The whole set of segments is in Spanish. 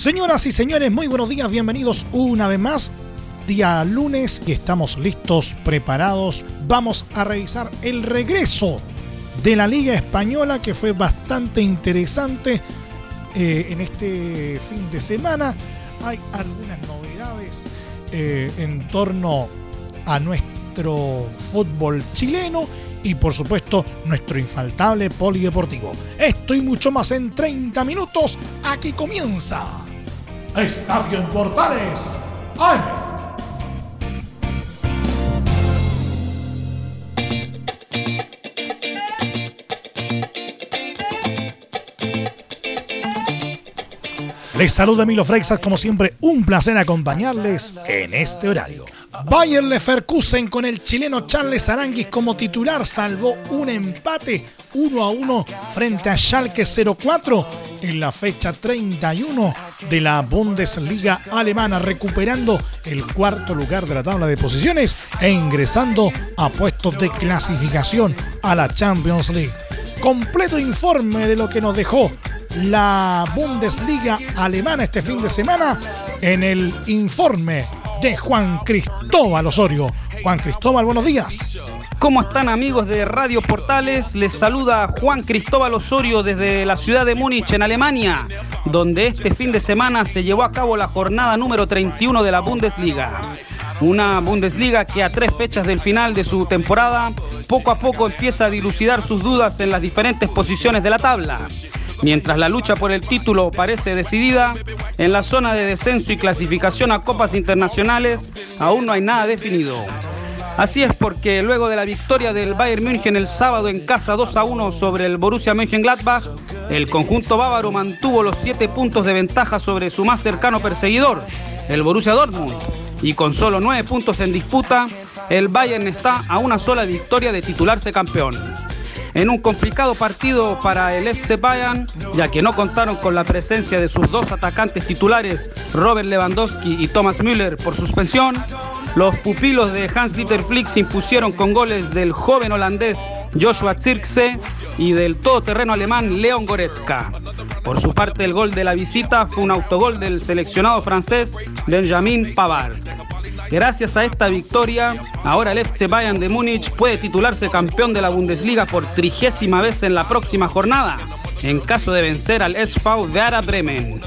Señoras y señores, muy buenos días, bienvenidos una vez más. Día lunes y estamos listos, preparados. Vamos a revisar el regreso de la Liga Española que fue bastante interesante eh, en este fin de semana. Hay algunas novedades eh, en torno a nuestro fútbol chileno y por supuesto nuestro infaltable polideportivo. Esto y mucho más en 30 minutos. Aquí comienza Estadio en Portales. ¡Ay! Les saluda Milo Freixas, como siempre, un placer acompañarles en este horario. Bayer Leverkusen con el chileno Charles Aranguis como titular salvó un empate 1 a 1 frente a Schalke 04 en la fecha 31 de la Bundesliga alemana, recuperando el cuarto lugar de la tabla de posiciones e ingresando a puestos de clasificación a la Champions League. Completo informe de lo que nos dejó la Bundesliga alemana este fin de semana en el informe de Juan Cristóbal Osorio. Juan Cristóbal, buenos días. ¿Cómo están amigos de Radio Portales? Les saluda Juan Cristóbal Osorio desde la ciudad de Múnich, en Alemania, donde este fin de semana se llevó a cabo la jornada número 31 de la Bundesliga. Una Bundesliga que a tres fechas del final de su temporada, poco a poco empieza a dilucidar sus dudas en las diferentes posiciones de la tabla. Mientras la lucha por el título parece decidida, en la zona de descenso y clasificación a copas internacionales aún no hay nada definido. Así es porque luego de la victoria del Bayern München el sábado en casa 2 a 1 sobre el Borussia Mönchengladbach, el conjunto bávaro mantuvo los 7 puntos de ventaja sobre su más cercano perseguidor, el Borussia Dortmund. Y con solo 9 puntos en disputa, el Bayern está a una sola victoria de titularse campeón en un complicado partido para el FC Bayern, ya que no contaron con la presencia de sus dos atacantes titulares, Robert Lewandowski y Thomas Müller, por suspensión. Los pupilos de Hans-Dieter Flick se impusieron con goles del joven holandés Joshua Zirkse y del todoterreno alemán Leon Goretzka. Por su parte, el gol de la visita fue un autogol del seleccionado francés Benjamin Pavard. Gracias a esta victoria, ahora el FC Bayern de Múnich puede titularse campeón de la Bundesliga por trigésima vez en la próxima jornada, en caso de vencer al SV Werder Bremen.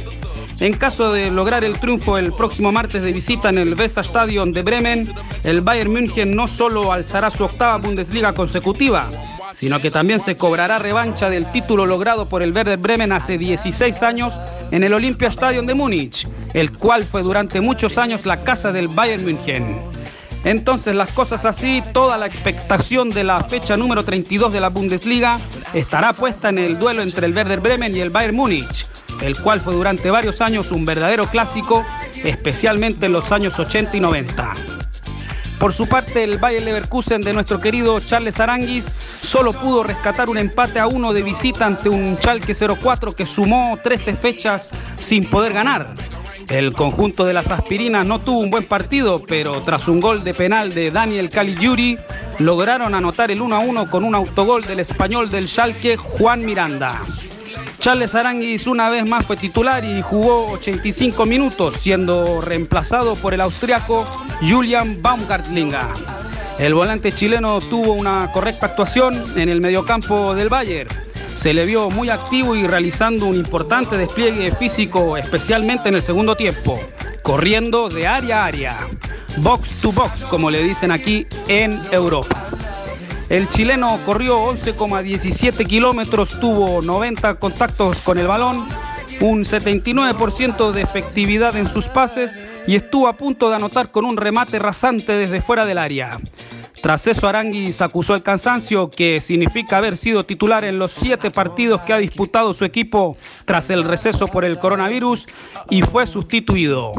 En caso de lograr el triunfo el próximo martes de visita en el Weser Stadion de Bremen, el Bayern München no solo alzará su octava Bundesliga consecutiva, sino que también se cobrará revancha del título logrado por el Werder Bremen hace 16 años en el Olympia Stadion de Múnich, el cual fue durante muchos años la casa del Bayern München. Entonces las cosas así, toda la expectación de la fecha número 32 de la Bundesliga estará puesta en el duelo entre el Werder Bremen y el Bayern Múnich el cual fue durante varios años un verdadero clásico, especialmente en los años 80 y 90. Por su parte, el Bayer Leverkusen de nuestro querido Charles Aranguis solo pudo rescatar un empate a uno de visita ante un Schalke 04 que sumó 13 fechas sin poder ganar. El conjunto de las aspirinas no tuvo un buen partido, pero tras un gol de penal de Daniel Caligiuri, lograron anotar el 1 a 1 con un autogol del español del Schalke, Juan Miranda. Charles Aranguis una vez más fue titular y jugó 85 minutos, siendo reemplazado por el austriaco Julian Baumgartlinger. El volante chileno tuvo una correcta actuación en el mediocampo del Bayern. Se le vio muy activo y realizando un importante despliegue físico, especialmente en el segundo tiempo, corriendo de área a área, box to box, como le dicen aquí en Europa. El chileno corrió 11,17 kilómetros, tuvo 90 contactos con el balón, un 79% de efectividad en sus pases y estuvo a punto de anotar con un remate rasante desde fuera del área. Tras eso Aranguis acusó el cansancio, que significa haber sido titular en los siete partidos que ha disputado su equipo tras el receso por el coronavirus y fue sustituido.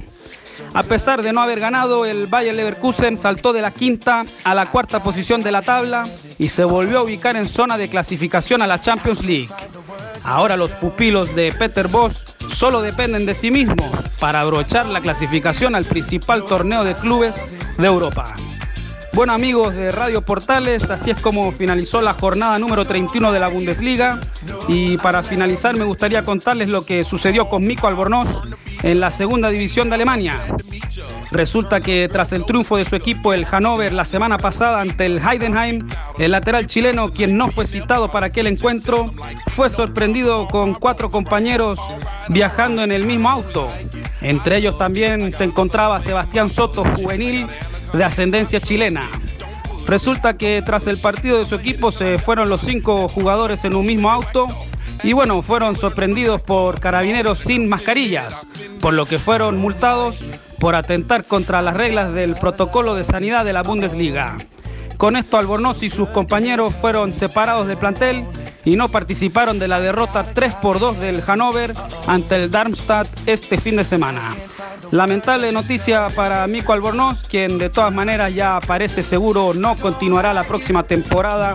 A pesar de no haber ganado, el Bayer Leverkusen saltó de la quinta a la cuarta posición de la tabla y se volvió a ubicar en zona de clasificación a la Champions League. Ahora los pupilos de Peter Bosch solo dependen de sí mismos para abrochar la clasificación al principal torneo de clubes de Europa. Bueno amigos de Radio Portales, así es como finalizó la jornada número 31 de la Bundesliga y para finalizar me gustaría contarles lo que sucedió con Mico Albornoz en la segunda división de Alemania. Resulta que tras el triunfo de su equipo el Hannover la semana pasada ante el Heidenheim, el lateral chileno, quien no fue citado para aquel encuentro, fue sorprendido con cuatro compañeros viajando en el mismo auto. Entre ellos también se encontraba Sebastián Soto, juvenil de ascendencia chilena. Resulta que tras el partido de su equipo se fueron los cinco jugadores en un mismo auto y bueno, fueron sorprendidos por carabineros sin mascarillas, por lo que fueron multados por atentar contra las reglas del protocolo de sanidad de la Bundesliga. Con esto Albornoz y sus compañeros fueron separados del plantel y no participaron de la derrota 3 por 2 del Hannover ante el Darmstadt este fin de semana. Lamentable noticia para Mico Albornoz, quien de todas maneras ya parece seguro no continuará la próxima temporada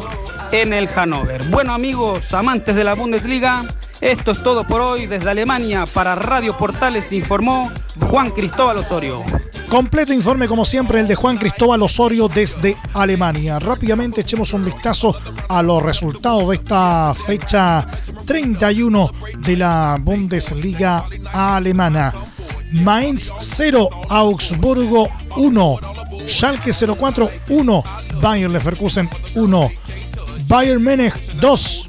en el Hannover. Bueno amigos, amantes de la Bundesliga, esto es todo por hoy desde Alemania. Para Radio Portales informó Juan Cristóbal Osorio. Completo informe como siempre el de Juan Cristóbal Osorio desde Alemania. Rápidamente echemos un vistazo a los resultados de esta fecha 31 de la Bundesliga alemana. Mainz 0, Augsburgo 1, Schalke 04 1, Bayern Leverkusen 1, Bayern Múnich 2,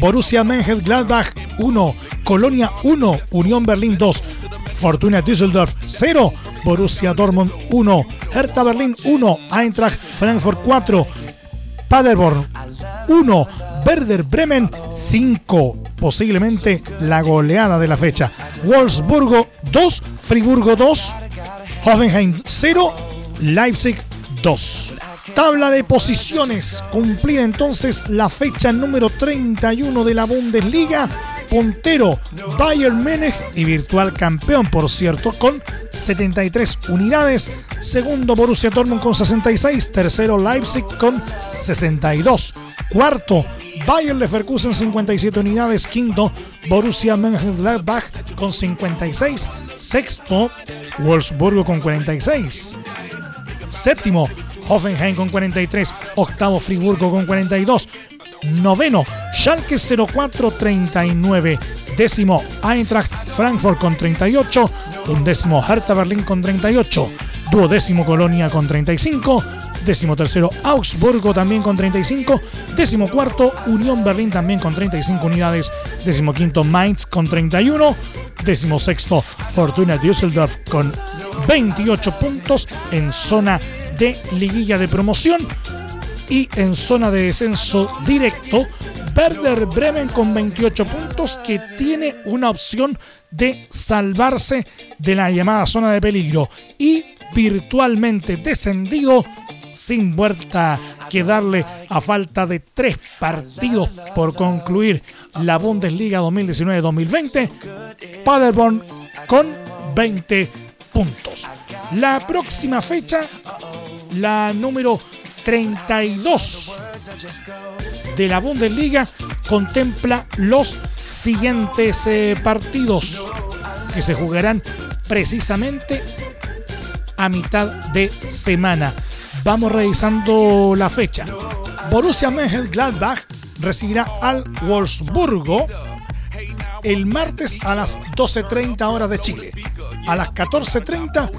Borussia Mönchengladbach 1, Colonia 1, Unión Berlín 2, Fortuna Düsseldorf 0, Borussia Dortmund 1, Hertha Berlín 1, Eintracht Frankfurt 4, Paderborn 1, Werder Bremen 5, posiblemente la goleada de la fecha. Wolfsburgo 2, Friburgo 2, Hoffenheim 0, Leipzig 2. Tabla de posiciones, cumplida entonces la fecha número 31 de la Bundesliga. Puntero Bayern Múnich y virtual campeón, por cierto, con 73 unidades. Segundo Borussia Dortmund con 66. Tercero Leipzig con 62. Cuarto Bayern Leverkusen 57 unidades. Quinto Borussia Mönchengladbach con 56. Sexto Wolfsburgo con 46. Séptimo Hoffenheim con 43, octavo Friburgo con 42, noveno Schalke 0439, décimo Eintracht Frankfurt con 38, undécimo Hertha Berlín con 38, duodécimo Colonia con 35, décimo tercero Augsburgo también con 35, décimo cuarto Unión Berlín también con 35 unidades, décimo quinto Mainz con 31, décimo sexto Fortuna Düsseldorf con 28 puntos en zona de liguilla de promoción y en zona de descenso directo, Werder Bremen con 28 puntos que tiene una opción de salvarse de la llamada zona de peligro y virtualmente descendido sin vuelta que darle a falta de tres partidos por concluir la Bundesliga 2019-2020, Paderborn con 20 puntos. La próxima fecha la número 32 de la Bundesliga contempla los siguientes eh, partidos que se jugarán precisamente a mitad de semana. Vamos revisando la fecha. Borussia Mönchengladbach recibirá al Wolfsburgo el martes a las 12.30 horas de Chile. A las 14.30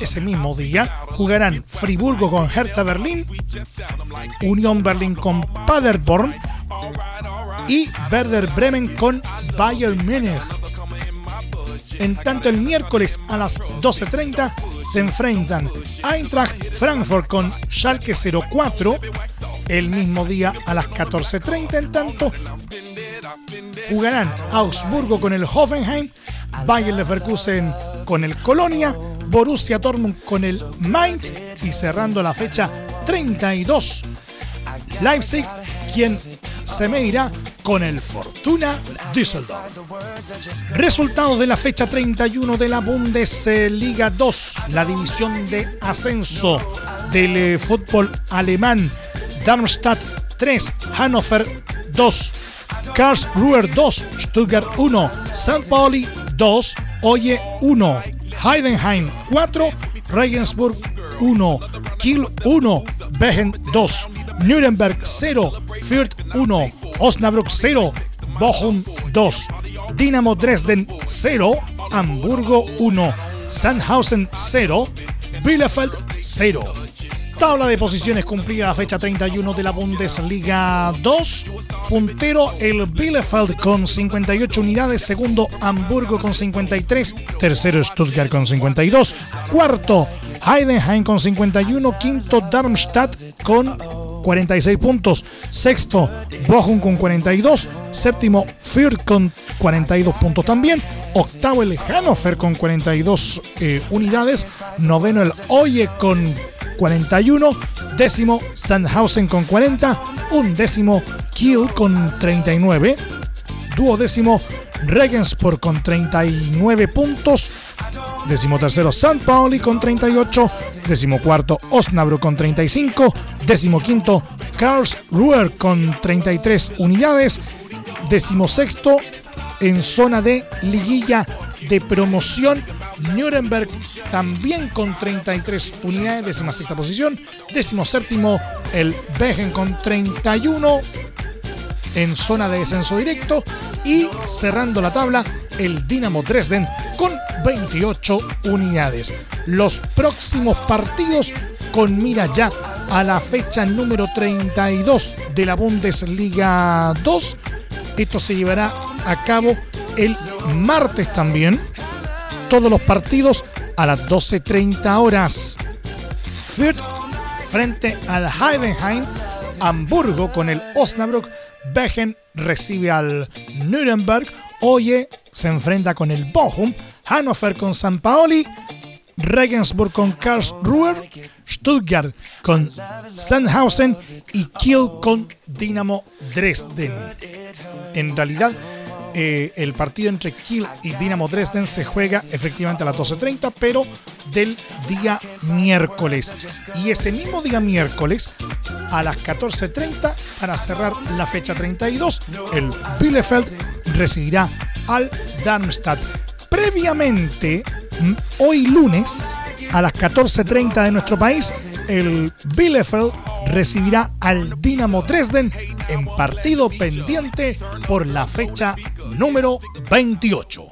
ese mismo día jugarán Friburgo con Hertha Berlín, Unión Berlín con Paderborn y Werder Bremen con Bayern Múnich. En tanto el miércoles a las 12.30 se enfrentan Eintracht Frankfurt con Schalke 04. El mismo día a las 14.30 en tanto jugarán Augsburgo con el Hoffenheim, Bayern Leverkusen con el Colonia, Borussia Dortmund con el Mainz y cerrando la fecha 32. Leipzig, quien se medirá con el Fortuna Düsseldorf. Resultado de la fecha 31 de la Bundesliga 2, la división de ascenso del eh, fútbol alemán. Darmstadt 3, Hannover 2, Karlsruhe 2, Stuttgart 1, St. Pauli 2, Oye 1, Heidenheim 4, Regensburg 1, Kiel 1, Behen 2, Nuremberg 0, Fürth 1, Osnabrück 0, Bochum 2, Dinamo Dresden 0, Hamburgo 1, Sandhausen 0, Bielefeld 0. Tabla de posiciones cumplida la fecha 31 de la Bundesliga 2. Puntero el Bielefeld con 58 unidades. Segundo Hamburgo con 53. Tercero Stuttgart con 52. Cuarto Heidenheim con 51. Quinto Darmstadt con 46 puntos. Sexto Bochum con 42. Séptimo Fürth con 42 puntos también. Octavo el Hannover con 42 eh, unidades. Noveno el Oye con 41, décimo Sandhausen con 40, un décimo Kiel con 39, duodécimo Regensburg con 39 puntos, décimo tercero San Pauli con 38, décimo cuarto Osnabrück con 35, décimo quinto Karlsruhe con 33 unidades, décimo sexto en zona de liguilla de promoción Nuremberg también con 33 unidades, décima sexta posición. Décimo séptimo el Begen con 31 en zona de descenso directo. Y cerrando la tabla, el Dinamo Dresden con 28 unidades. Los próximos partidos con mira ya a la fecha número 32 de la Bundesliga 2. Esto se llevará a cabo el martes también todos los partidos a las 12.30 horas. Fürth frente al Heidenheim, Hamburgo con el Osnabrück, Bechen recibe al Nuremberg, Oye se enfrenta con el Bochum, Hannover con San Paoli, Regensburg con Karlsruhe, Stuttgart con Sandhausen. Y Kiel con Dinamo Dresden. En realidad, eh, el partido entre Kiel y Dinamo Dresden se juega efectivamente a las 12.30, pero del día miércoles. Y ese mismo día miércoles, a las 14.30, para cerrar la fecha 32, el Bielefeld recibirá al Darmstadt. Previamente, hoy lunes, a las 14.30 de nuestro país, el Bielefeld recibirá al Dinamo Dresden en partido pendiente por la fecha número 28.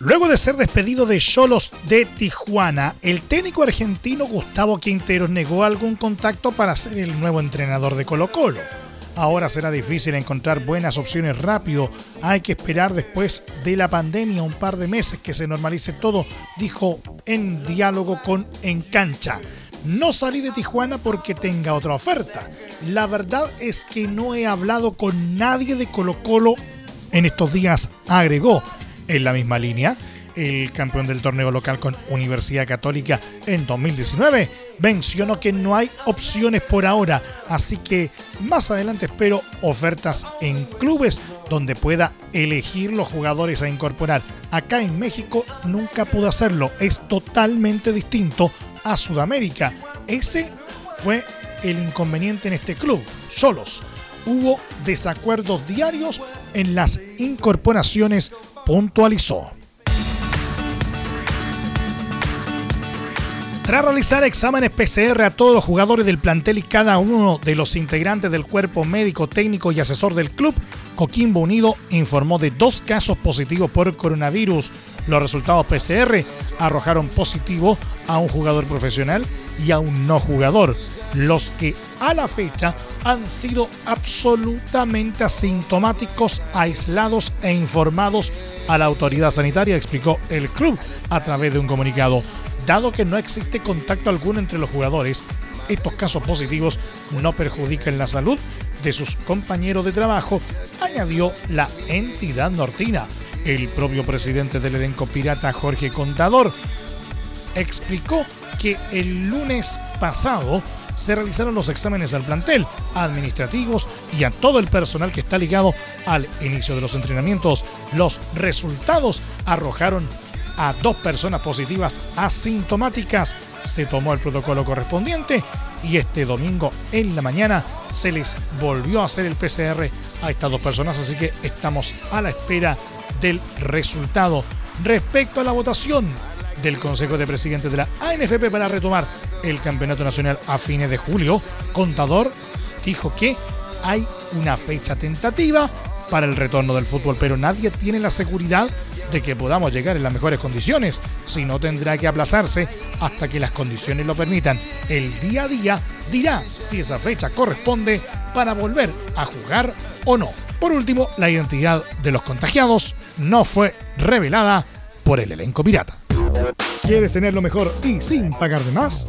Luego de ser despedido de Cholos de Tijuana, el técnico argentino Gustavo Quinteros negó algún contacto para ser el nuevo entrenador de Colo Colo. Ahora será difícil encontrar buenas opciones rápido. Hay que esperar después de la pandemia un par de meses que se normalice todo, dijo en diálogo con En Cancha. No salí de Tijuana porque tenga otra oferta. La verdad es que no he hablado con nadie de Colo Colo en estos días, agregó en la misma línea el campeón del torneo local con Universidad Católica en 2019, mencionó que no hay opciones por ahora, así que más adelante espero ofertas en clubes donde pueda elegir los jugadores a incorporar. Acá en México nunca pude hacerlo, es totalmente distinto a Sudamérica. Ese fue el inconveniente en este club, solos. Hubo desacuerdos diarios en las incorporaciones, puntualizó. Tras realizar exámenes PCR a todos los jugadores del plantel y cada uno de los integrantes del cuerpo médico, técnico y asesor del club, Coquimbo Unido informó de dos casos positivos por coronavirus. Los resultados PCR arrojaron positivo a un jugador profesional y a un no jugador, los que a la fecha han sido absolutamente asintomáticos, aislados e informados a la autoridad sanitaria, explicó el club a través de un comunicado. Dado que no existe contacto alguno entre los jugadores, estos casos positivos no perjudican la salud de sus compañeros de trabajo, añadió la entidad nortina. El propio presidente del elenco pirata, Jorge Contador, explicó que el lunes pasado se realizaron los exámenes al plantel, administrativos y a todo el personal que está ligado al inicio de los entrenamientos. Los resultados arrojaron a dos personas positivas asintomáticas. Se tomó el protocolo correspondiente y este domingo en la mañana se les volvió a hacer el PCR a estas dos personas, así que estamos a la espera del resultado. Respecto a la votación del Consejo de Presidentes de la ANFP para retomar el Campeonato Nacional a fines de julio, Contador dijo que hay una fecha tentativa para el retorno del fútbol, pero nadie tiene la seguridad de que podamos llegar en las mejores condiciones, si no tendrá que aplazarse hasta que las condiciones lo permitan. El día a día dirá si esa fecha corresponde para volver a jugar o no. Por último, la identidad de los contagiados no fue revelada por el elenco pirata. ¿Quieres tener lo mejor y sin pagar de más?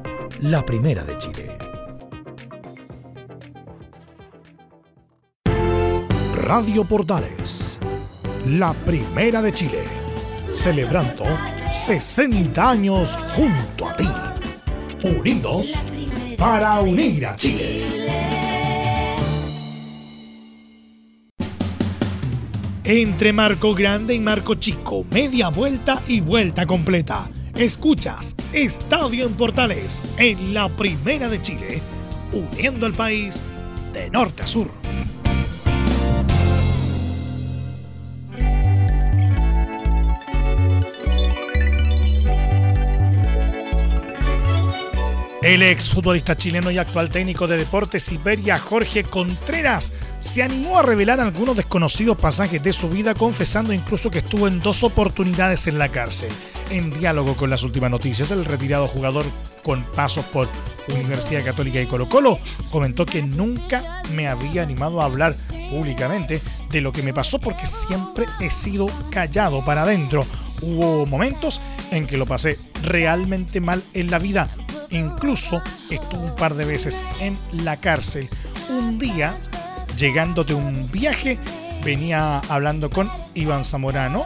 la primera de Chile. Radio Portales, la primera de Chile, celebrando 60 años junto a ti, unidos para unir a Chile. Entre Marco Grande y Marco Chico, media vuelta y vuelta completa. Escuchas Estadio en Portales en la Primera de Chile, uniendo al país de norte a sur. El exfutbolista chileno y actual técnico de Deportes Iberia, Jorge Contreras, se animó a revelar algunos desconocidos pasajes de su vida, confesando incluso que estuvo en dos oportunidades en la cárcel. En diálogo con las últimas noticias, el retirado jugador con pasos por Universidad Católica y Colo Colo comentó que nunca me había animado a hablar públicamente de lo que me pasó porque siempre he sido callado para adentro. Hubo momentos en que lo pasé realmente mal en la vida. Incluso estuve un par de veces en la cárcel. Un día llegando de un viaje, venía hablando con Iván Zamorano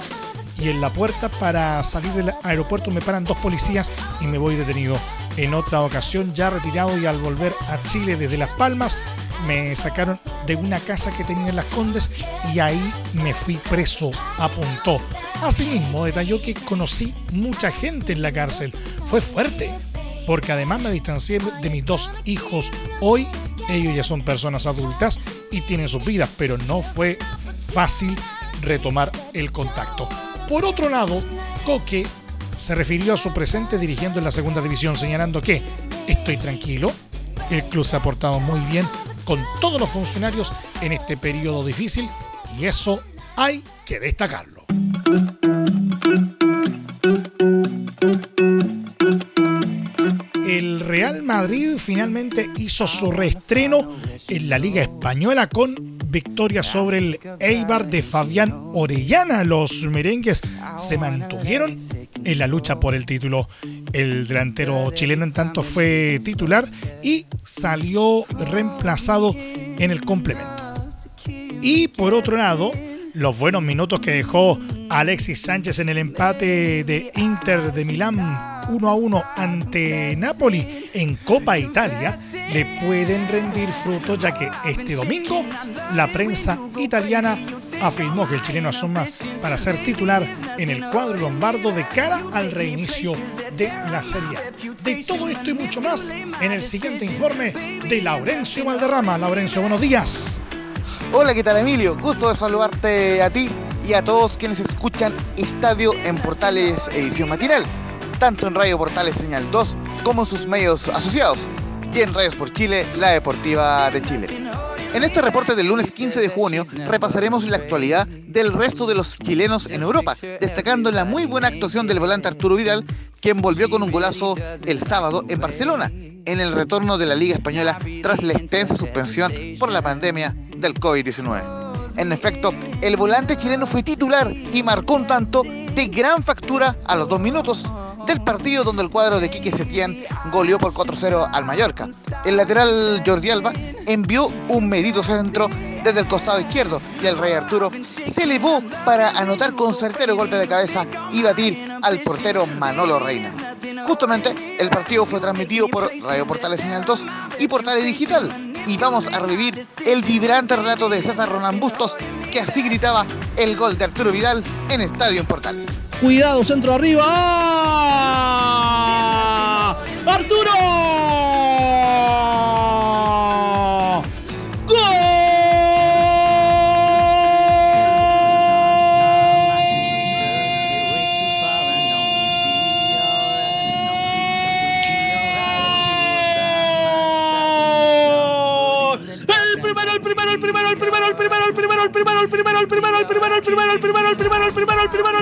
y en la puerta para salir del aeropuerto me paran dos policías y me voy detenido. En otra ocasión, ya retirado y al volver a Chile desde Las Palmas, me sacaron de una casa que tenía en Las Condes y ahí me fui preso, apuntó. Asimismo, detalló que conocí mucha gente en la cárcel. Fue fuerte, porque además me distancié de mis dos hijos. Hoy ellos ya son personas adultas y tienen sus vidas, pero no fue fácil retomar el contacto. Por otro lado, Coque se refirió a su presente dirigiendo en la segunda división, señalando que estoy tranquilo, el club se ha portado muy bien con todos los funcionarios en este periodo difícil y eso hay que destacarlo. El Real Madrid finalmente hizo su reestreno en la Liga Española con victoria sobre el Eibar de Fabián Orellana. Los merengues se mantuvieron en la lucha por el título. El delantero chileno en tanto fue titular y salió reemplazado en el complemento. Y por otro lado, los buenos minutos que dejó Alexis Sánchez en el empate de Inter de Milán 1 a 1 ante Napoli en Copa Italia le pueden rendir frutos ya que este domingo la prensa italiana afirmó que el chileno asuma para ser titular en el cuadro lombardo de cara al reinicio de la Serie. De todo esto y mucho más en el siguiente informe de Laurencio Valderrama. Laurencio, buenos días. Hola, ¿qué tal Emilio? Gusto de saludarte a ti y a todos quienes escuchan Estadio en Portales Edición Matinal, tanto en Radio Portales Señal 2 como en sus medios asociados, y en Radios por Chile, la Deportiva de Chile. En este reporte del lunes 15 de junio repasaremos la actualidad del resto de los chilenos en Europa, destacando la muy buena actuación del volante Arturo Vidal, quien volvió con un golazo el sábado en Barcelona, en el retorno de la Liga Española tras la extensa suspensión por la pandemia del COVID-19. En efecto, el volante chileno fue titular y marcó un tanto de gran factura a los dos minutos del partido donde el cuadro de Quique Setién goleó por 4-0 al Mallorca. El lateral Jordi Alba envió un medido centro desde el costado izquierdo y el Rey Arturo se elevó para anotar con certero golpe de cabeza y batir al portero Manolo Reina. Justamente el partido fue transmitido por Radio Portales Señal 2 y Portales Digital y vamos a revivir el vibrante relato de César Ronan Bustos que así gritaba el gol de Arturo Vidal en Estadio en Portales. Cuidado, centro arriba. ¡Arturo!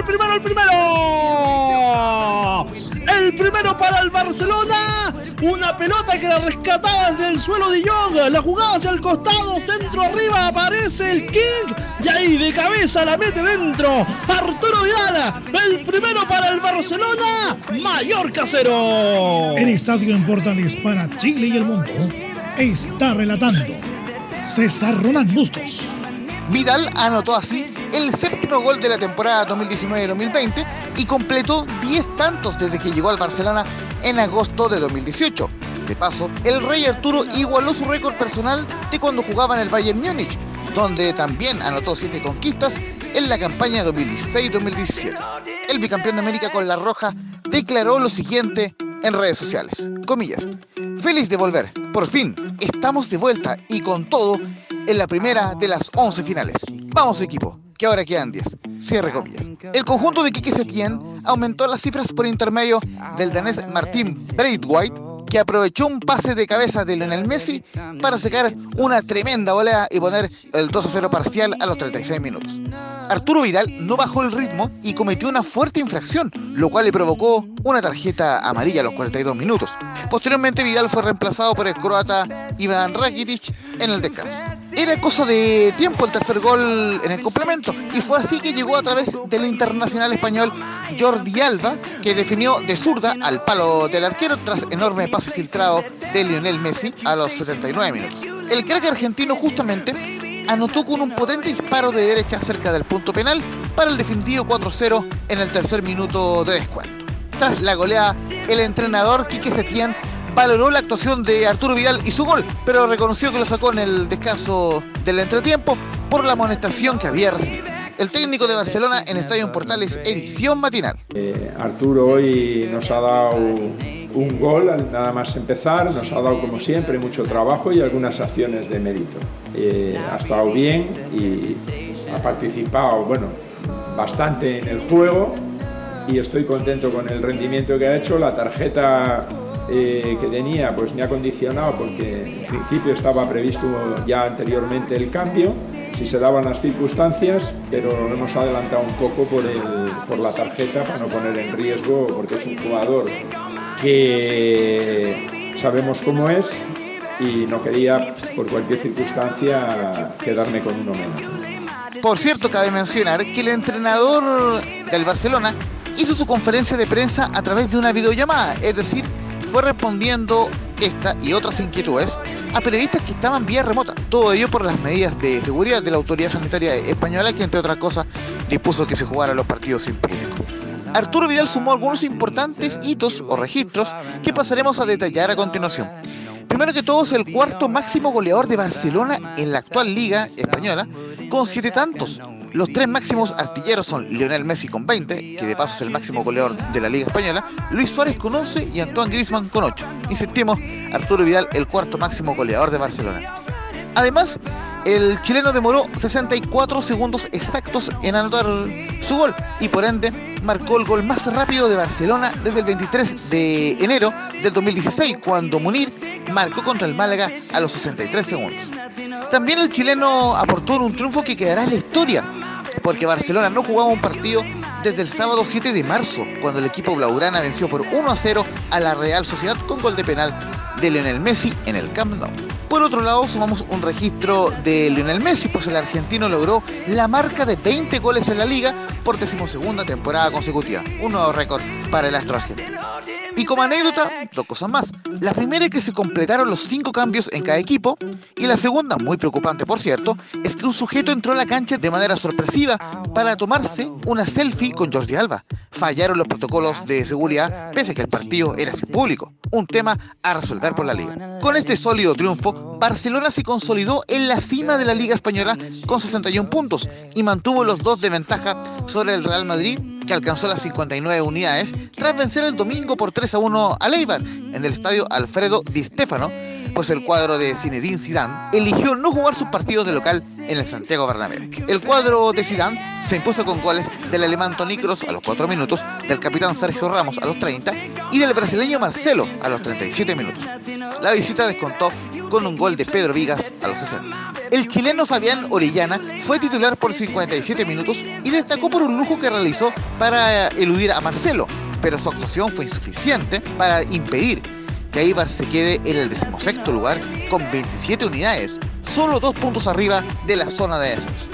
El primero, el primero, el primero. Para el Barcelona. Una pelota que la rescataba desde el suelo de Young. La jugaba hacia el costado, centro arriba, aparece el King. Y ahí de cabeza la mete dentro. Arturo Vidal, el primero para el Barcelona. Mayor casero. El estadio en Portales para Chile y el mundo está relatando César Ronald Bustos. Vidal anotó así el séptimo gol de la temporada 2019-2020 y completó 10 tantos desde que llegó al Barcelona en agosto de 2018. De paso, el Rey Arturo igualó su récord personal de cuando jugaba en el Bayern Múnich, donde también anotó 7 conquistas en la campaña 2016-2017. El bicampeón de América con la Roja declaró lo siguiente en redes sociales. Comillas. Feliz de volver. Por fin, estamos de vuelta y con todo en la primera de las 11 finales. Vamos equipo, que ahora quedan 10. Cierre comillas. El conjunto de Kike Setien aumentó las cifras por intermedio del danés Martin Braithwaite que aprovechó un pase de cabeza de Lionel Messi para sacar una tremenda volea y poner el 2 0 parcial a los 36 minutos. Arturo Vidal no bajó el ritmo y cometió una fuerte infracción, lo cual le provocó una tarjeta amarilla a los 42 minutos. Posteriormente Vidal fue reemplazado por el croata Ivan Rakitic en el descanso. Era cosa de tiempo el tercer gol en el complemento y fue así que llegó a través del internacional español Jordi Alba, que definió de zurda al palo del arquero tras enorme paso filtrado de Lionel Messi a los 79 minutos. El crack argentino justamente anotó con un potente disparo de derecha cerca del punto penal para el definitivo 4-0 en el tercer minuto de descuento. Tras la goleada, el entrenador Quique Setién valoró la actuación de Arturo Vidal y su gol, pero reconoció que lo sacó en el descanso del entretiempo por la amonestación que había recibido. el técnico de Barcelona en Estadio Portales, edición matinal. Eh, Arturo hoy nos ha dado un gol nada más empezar, nos ha dado como siempre mucho trabajo y algunas acciones de mérito. Eh, ha estado bien y ha participado, bueno, bastante en el juego y estoy contento con el rendimiento que ha hecho. La tarjeta eh, que tenía pues me ha condicionado porque en principio estaba previsto ya anteriormente el cambio si se daban las circunstancias, pero hemos adelantado un poco por, el, por la tarjeta para no poner en riesgo, porque es un jugador que sabemos cómo es y no quería por cualquier circunstancia quedarme con uno menos. Por cierto, cabe mencionar que el entrenador del Barcelona hizo su conferencia de prensa a través de una videollamada, es decir, fue respondiendo esta y otras inquietudes a periodistas que estaban vía remota. Todo ello por las medidas de seguridad de la autoridad sanitaria española que entre otras cosas dispuso que se jugaran los partidos sin público. Arturo Vidal sumó algunos importantes hitos o registros que pasaremos a detallar a continuación. Primero que todo es el cuarto máximo goleador de Barcelona en la actual liga española, con siete tantos, los tres máximos artilleros son Lionel Messi con 20, que de paso es el máximo goleador de la Liga Española, Luis Suárez con 11 y Antoine Griezmann con 8. Y séptimo, Arturo Vidal, el cuarto máximo goleador de Barcelona. Además, el chileno demoró 64 segundos exactos en anotar su gol y por ende marcó el gol más rápido de Barcelona desde el 23 de enero del 2016, cuando Munir marcó contra el Málaga a los 63 segundos. También el chileno aportó en un triunfo que quedará en la historia, porque Barcelona no jugaba un partido desde el sábado 7 de marzo, cuando el equipo blaugrana venció por 1 a 0 a la Real Sociedad con gol de penal de Lionel Messi en el Camp Nou. Por otro lado, sumamos un registro de Lionel Messi, pues el argentino logró la marca de 20 goles en la liga por decimosegunda temporada consecutiva, un nuevo récord para el astro argentino. Y como anécdota, dos cosas más. La primera es que se completaron los cinco cambios en cada equipo. Y la segunda, muy preocupante por cierto, es que un sujeto entró a la cancha de manera sorpresiva para tomarse una selfie con Jordi Alba. Fallaron los protocolos de seguridad pese a que el partido era sin público. Un tema a resolver por la liga. Con este sólido triunfo, Barcelona se consolidó en la cima de la Liga Española con 61 puntos y mantuvo los dos de ventaja sobre el Real Madrid que alcanzó las 59 unidades tras vencer el domingo por 3 a 1 a Leibar en el estadio Alfredo Di Stefano, pues el cuadro de Zinedine Zidane eligió no jugar sus partidos de local en el Santiago Bernabéu. El cuadro de Zidane se impuso con goles del alemán Toni Kroos a los 4 minutos, del capitán Sergio Ramos a los 30 y del brasileño Marcelo a los 37 minutos. La visita descontó con un gol de Pedro Vigas a los 60. El chileno Fabián Orellana fue titular por 57 minutos y destacó por un lujo que realizó para eludir a Marcelo, pero su actuación fue insuficiente para impedir que Eibar se quede en el decimosexto lugar con 27 unidades, solo dos puntos arriba de la zona de descenso.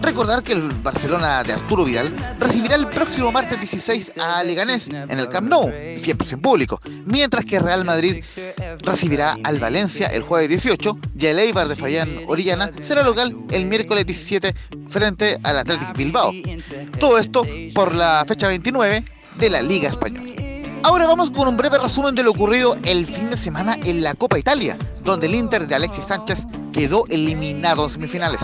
Recordar que el Barcelona de Arturo Vidal recibirá el próximo martes 16 a Leganés en el Camp Nou, siempre sin público, mientras que Real Madrid recibirá al Valencia el jueves 18 y el Eibar de Fayán Orellana será local el miércoles 17 frente al Athletic Bilbao. Todo esto por la fecha 29 de la Liga Española. Ahora vamos con un breve resumen de lo ocurrido el fin de semana en la Copa Italia, donde el Inter de Alexis Sánchez quedó eliminado en semifinales.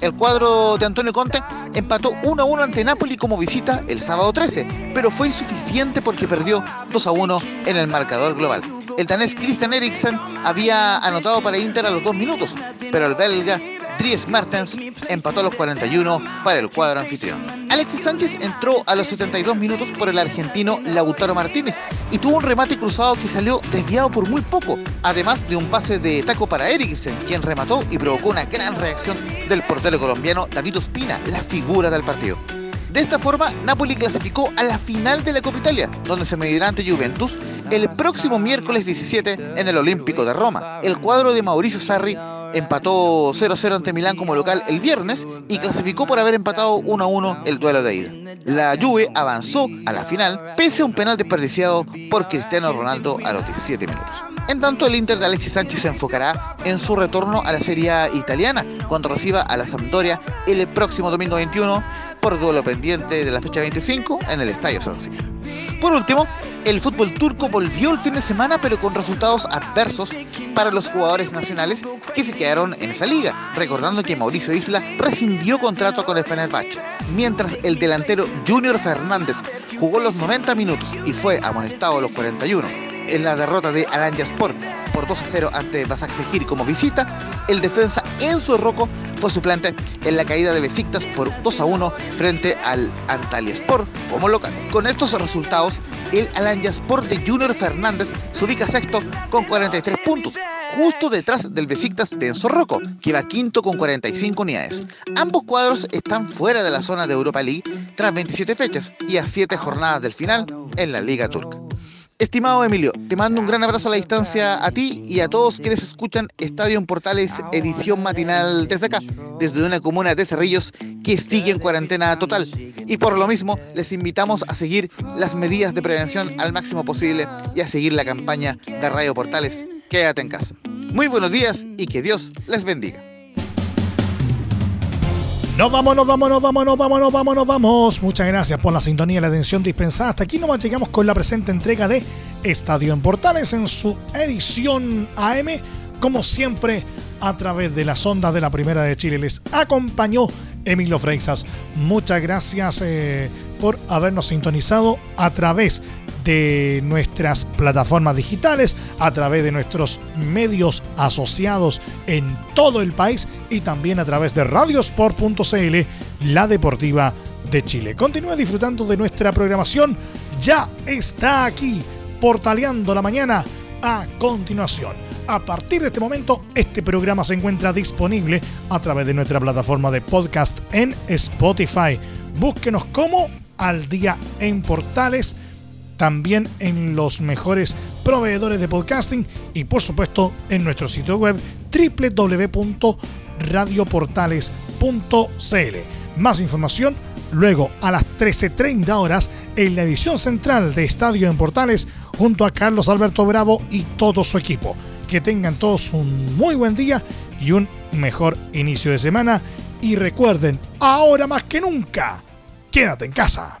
El cuadro de Antonio Conte empató 1 a 1 ante Napoli como visita el sábado 13, pero fue insuficiente porque perdió 2 a 1 en el marcador global. El danés Christian Eriksen había anotado para Inter a los 2 minutos, pero el belga Dries Martens empató a los 41 para el cuadro anfitrión. Alexis Sánchez entró a los 72 minutos por el argentino Lautaro Martínez y tuvo un remate cruzado que salió desviado por muy poco, además de un pase de taco para Eriksen, quien remató y provocó una gran reacción del portero colombiano David Ospina, la figura del partido. De esta forma, Napoli clasificó a la final de la Copa Italia, donde se medirá ante Juventus el próximo miércoles 17 en el Olímpico de Roma. El cuadro de Mauricio Sarri empató 0-0 ante Milán como local el viernes y clasificó por haber empatado 1-1 el duelo de ida. La Juve avanzó a la final pese a un penal desperdiciado por Cristiano Ronaldo a los 17 minutos. En tanto, el Inter de Alexis Sánchez se enfocará en su retorno a la Serie italiana cuando reciba a la Sampdoria el próximo domingo 21 por duelo pendiente de la fecha 25 en el Estadio San. Por último, El fútbol turco volvió el fin de semana pero con resultados adversos para los jugadores nacionales que se quedaron en esa liga, recordando que Mauricio Isla rescindió contrato con el Fenerbahce, mientras el delantero Junior Fernández jugó los 90 minutos y fue amonestado a los 41 en la derrota de Sport por 2 a 0 ante Basaksehir como visita, el defensa Enzo Rocco fue suplente en la caída de Besiktas por 2 a 1 frente al Sport como local. Con estos resultados, el Sport de Junior Fernández se ubica sexto con 43 puntos, justo detrás del Besiktas de Enzo Rocco, que va quinto con 45 unidades. Ambos cuadros están fuera de la zona de Europa League tras 27 fechas y a 7 jornadas del final en la Liga Turca. Estimado Emilio, te mando un gran abrazo a la distancia a ti y a todos quienes escuchan Estadio en Portales edición matinal desde acá, desde una comuna de Cerrillos que sigue en cuarentena total. Y por lo mismo, les invitamos a seguir las medidas de prevención al máximo posible y a seguir la campaña de Radio Portales. Quédate en casa. Muy buenos días y que Dios les bendiga. Nos vamos, nos vamos, nos vamos, nos vamos, nos vamos, nos vamos. Muchas gracias por la sintonía y la atención dispensada. Hasta aquí nomás llegamos con la presente entrega de Estadio en Portales en su edición AM. Como siempre, a través de las ondas de la Primera de Chile les acompañó Emilio Freixas. Muchas gracias eh, por habernos sintonizado a través de nuestras plataformas digitales, a través de nuestros medios asociados en todo el país y también a través de radiosport.cl, la deportiva de Chile. Continúa disfrutando de nuestra programación. Ya está aquí, portaleando la mañana a continuación. A partir de este momento, este programa se encuentra disponible a través de nuestra plataforma de podcast en Spotify. Búsquenos como al día en portales también en los mejores proveedores de podcasting y por supuesto en nuestro sitio web www.radioportales.cl. Más información luego a las 13.30 horas en la edición central de Estadio en Portales junto a Carlos Alberto Bravo y todo su equipo. Que tengan todos un muy buen día y un mejor inicio de semana. Y recuerden, ahora más que nunca, quédate en casa.